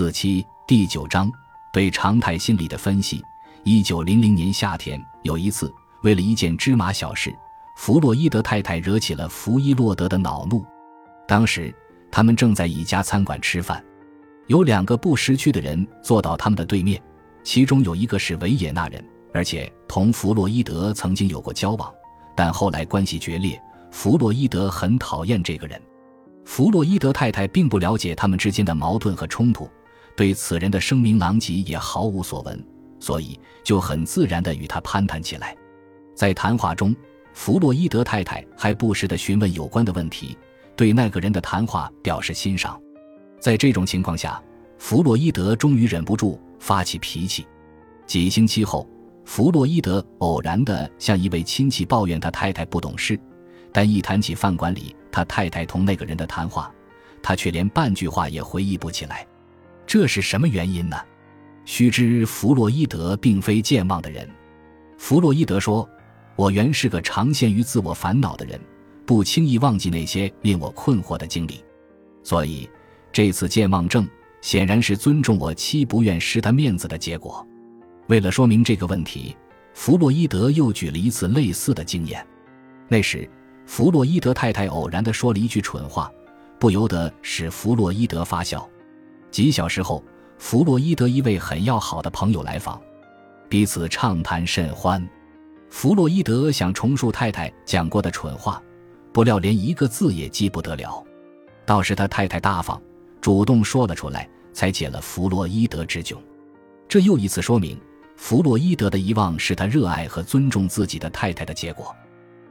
四七第九章对常态心理的分析。一九零零年夏天，有一次，为了一件芝麻小事，弗洛伊德太太惹起了弗伊洛德的恼怒。当时，他们正在一家餐馆吃饭，有两个不识趣的人坐到他们的对面，其中有一个是维也纳人，而且同弗洛伊德曾经有过交往，但后来关系决裂。弗洛伊德很讨厌这个人。弗洛伊德太太并不了解他们之间的矛盾和冲突，对此人的声名狼藉也毫无所闻，所以就很自然地与他攀谈起来。在谈话中，弗洛伊德太太还不时地询问有关的问题，对那个人的谈话表示欣赏。在这种情况下，弗洛伊德终于忍不住发起脾气。几星期后，弗洛伊德偶然地向一位亲戚抱怨他太太不懂事。但一谈起饭馆里他太太同那个人的谈话，他却连半句话也回忆不起来。这是什么原因呢？须知弗洛伊德并非健忘的人。弗洛伊德说：“我原是个常陷于自我烦恼的人，不轻易忘记那些令我困惑的经历。所以这次健忘症显然是尊重我妻不愿失他面子的结果。”为了说明这个问题，弗洛伊德又举了一次类似的经验。那时。弗洛伊德太太偶然地说了一句蠢话，不由得使弗洛伊德发笑。几小时后，弗洛伊德一位很要好的朋友来访，彼此畅谈甚欢。弗洛伊德想重述太太讲过的蠢话，不料连一个字也记不得了。倒是他太太大方，主动说了出来，才解了弗洛伊德之窘。这又一次说明，弗洛伊德的遗忘是他热爱和尊重自己的太太的结果。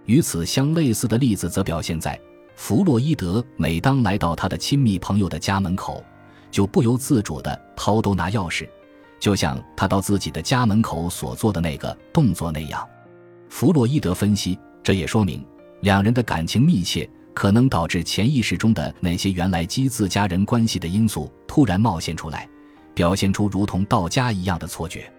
与此相类似的例子则表现在弗洛伊德每当来到他的亲密朋友的家门口，就不由自主地掏兜拿钥匙，就像他到自己的家门口所做的那个动作那样。弗洛伊德分析，这也说明两人的感情密切，可能导致潜意识中的那些原来激自家人关系的因素突然冒现出来，表现出如同到家一样的错觉。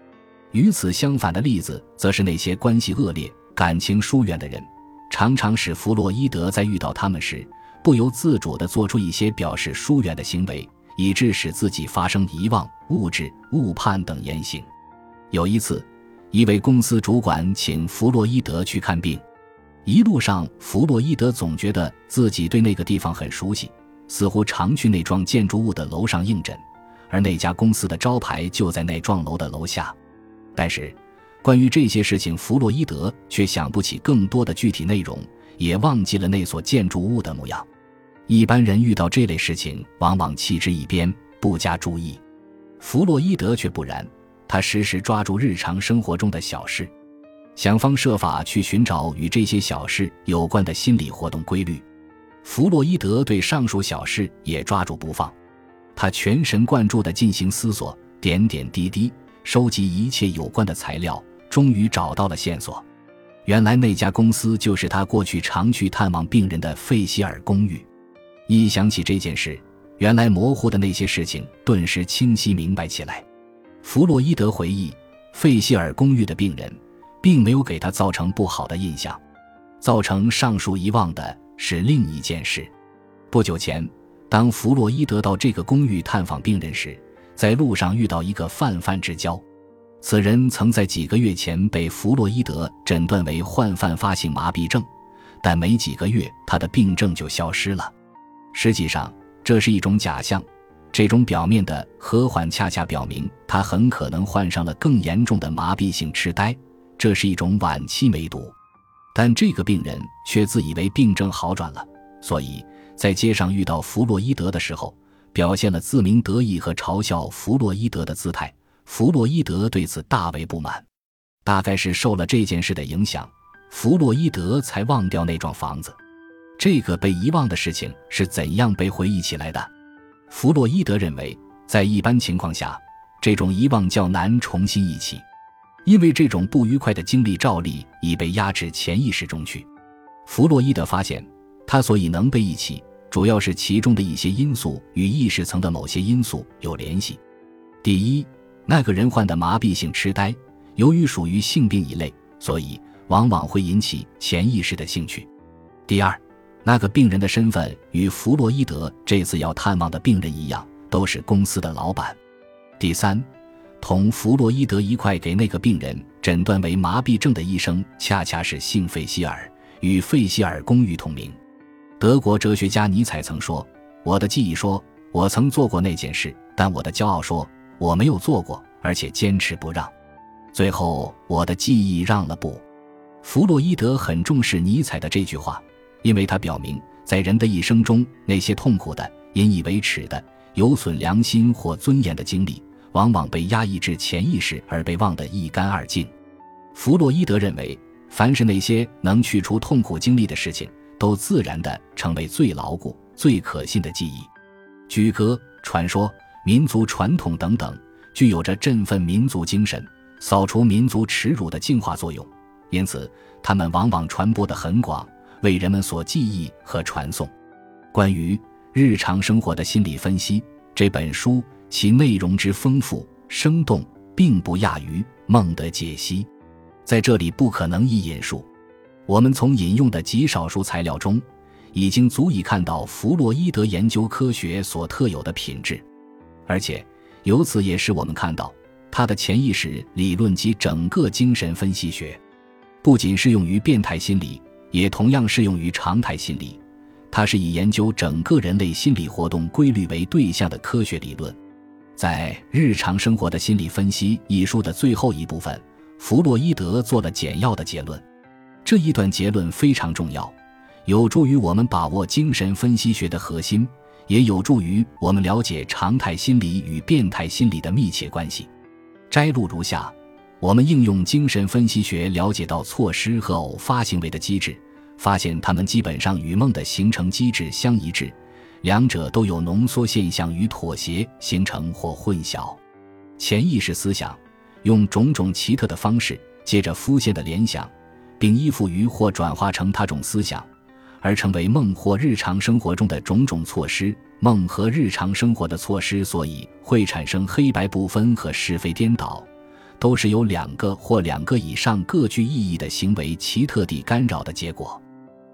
与此相反的例子，则是那些关系恶劣、感情疏远的人。常常使弗洛伊德在遇到他们时，不由自主地做出一些表示疏远的行为，以致使自己发生遗忘、物质、误判等言行。有一次，一位公司主管请弗洛伊德去看病，一路上，弗洛伊德总觉得自己对那个地方很熟悉，似乎常去那幢建筑物的楼上应诊，而那家公司的招牌就在那幢楼的楼下。但是。关于这些事情，弗洛伊德却想不起更多的具体内容，也忘记了那所建筑物的模样。一般人遇到这类事情，往往弃之一边，不加注意。弗洛伊德却不然，他时时抓住日常生活中的小事，想方设法去寻找与这些小事有关的心理活动规律。弗洛伊德对上述小事也抓住不放，他全神贯注地进行思索，点点滴滴收集一切有关的材料。终于找到了线索，原来那家公司就是他过去常去探望病人的费希尔公寓。一想起这件事，原来模糊的那些事情顿时清晰明白起来。弗洛伊德回忆，费希尔公寓的病人并没有给他造成不好的印象，造成上述遗忘的是另一件事。不久前，当弗洛伊德到这个公寓探访病人时，在路上遇到一个泛泛之交。此人曾在几个月前被弗洛伊德诊断为患泛发性麻痹症，但没几个月他的病症就消失了。实际上，这是一种假象。这种表面的和缓恰恰表明他很可能患上了更严重的麻痹性痴呆，这是一种晚期梅毒。但这个病人却自以为病症好转了，所以在街上遇到弗洛伊德的时候，表现了自鸣得意和嘲笑弗洛伊德的姿态。弗洛伊德对此大为不满，大概是受了这件事的影响，弗洛伊德才忘掉那幢房子。这个被遗忘的事情是怎样被回忆起来的？弗洛伊德认为，在一般情况下，这种遗忘较难重新忆起，因为这种不愉快的经历照例已被压至潜意识中去。弗洛伊德发现，他所以能被忆起，主要是其中的一些因素与意识层的某些因素有联系。第一。那个人患的麻痹性痴呆，由于属于性病一类，所以往往会引起潜意识的兴趣。第二，那个病人的身份与弗洛伊德这次要探望的病人一样，都是公司的老板。第三，同弗洛伊德一块给那个病人诊断为麻痹症的医生，恰恰是姓费希尔，与费希尔公寓同名。德国哲学家尼采曾说：“我的记忆说我曾做过那件事，但我的骄傲说我没有做过，而且坚持不让。最后，我的记忆让了步。”弗洛伊德很重视尼采的这句话，因为他表明，在人的一生中，那些痛苦的、引以为耻的、有损良心或尊严的经历，往往被压抑至潜意识而被忘得一干二净。弗洛伊德认为，凡是那些能去除痛苦经历的事情。都自然地成为最牢固、最可信的记忆。举歌、传说、民族传统等等，具有着振奋民族精神、扫除民族耻辱的净化作用，因此它们往往传播得很广，为人们所记忆和传颂。关于日常生活的心理分析，这本书其内容之丰富生动，并不亚于《梦的解析》，在这里不可能一引述。我们从引用的极少数材料中，已经足以看到弗洛伊德研究科学所特有的品质，而且由此也使我们看到他的潜意识理论及整个精神分析学，不仅适用于变态心理，也同样适用于常态心理。它是以研究整个人类心理活动规律为对象的科学理论。在《日常生活的心理分析》一书的最后一部分，弗洛伊德做了简要的结论。这一段结论非常重要，有助于我们把握精神分析学的核心，也有助于我们了解常态心理与变态心理的密切关系。摘录如下：我们应用精神分析学了解到错失和偶发行为的机制，发现它们基本上与梦的形成机制相一致，两者都有浓缩现象与妥协形成或混淆。潜意识思想用种种奇特的方式，接着浮现的联想。并依附于或转化成他种思想，而成为梦或日常生活中的种种措施。梦和日常生活的措施，所以会产生黑白不分和是非颠倒，都是由两个或两个以上各具意义的行为奇特地干扰的结果。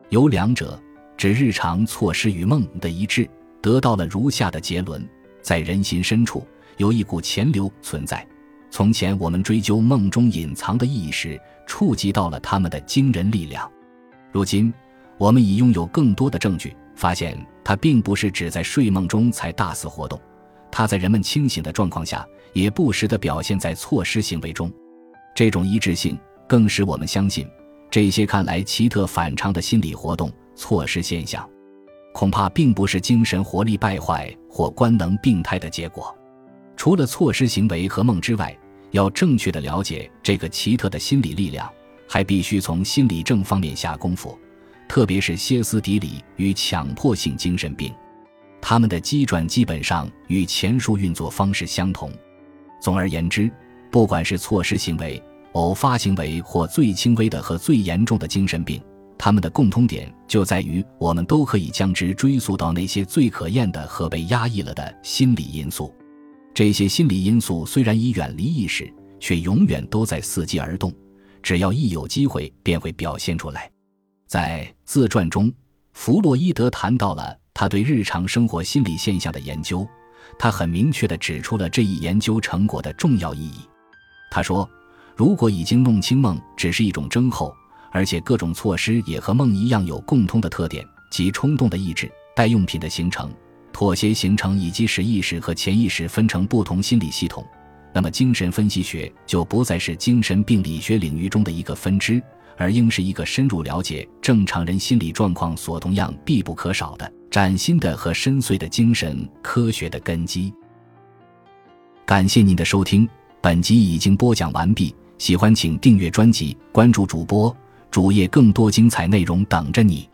由两者指日常措施与梦的一致，得到了如下的结论：在人心深处有一股潜流存在。从前我们追究梦中隐藏的意义时，触及到了他们的惊人力量。如今，我们已拥有更多的证据，发现它并不是只在睡梦中才大肆活动，它在人们清醒的状况下也不时地表现在错失行为中。这种一致性更使我们相信，这些看来奇特反常的心理活动、错失现象，恐怕并不是精神活力败坏或官能病态的结果。除了错失行为和梦之外，要正确的了解这个奇特的心理力量，还必须从心理症方面下功夫，特别是歇斯底里与强迫性精神病，他们的机转基本上与前述运作方式相同。总而言之，不管是错失行为、偶发行为或最轻微的和最严重的精神病，他们的共通点就在于我们都可以将之追溯到那些最可厌的和被压抑了的心理因素。这些心理因素虽然已远离意识，却永远都在伺机而动，只要一有机会便会表现出来。在自传中，弗洛伊德谈到了他对日常生活心理现象的研究，他很明确地指出了这一研究成果的重要意义。他说：“如果已经弄清梦只是一种征候，而且各种措施也和梦一样有共通的特点，即冲动的意志、代用品的形成。”妥协形成以及使意识和潜意识分成不同心理系统，那么精神分析学就不再是精神病理学领域中的一个分支，而应是一个深入了解正常人心理状况所同样必不可少的崭新的和深邃的精神科学的根基。感谢您的收听，本集已经播讲完毕。喜欢请订阅专辑，关注主播主页，更多精彩内容等着你。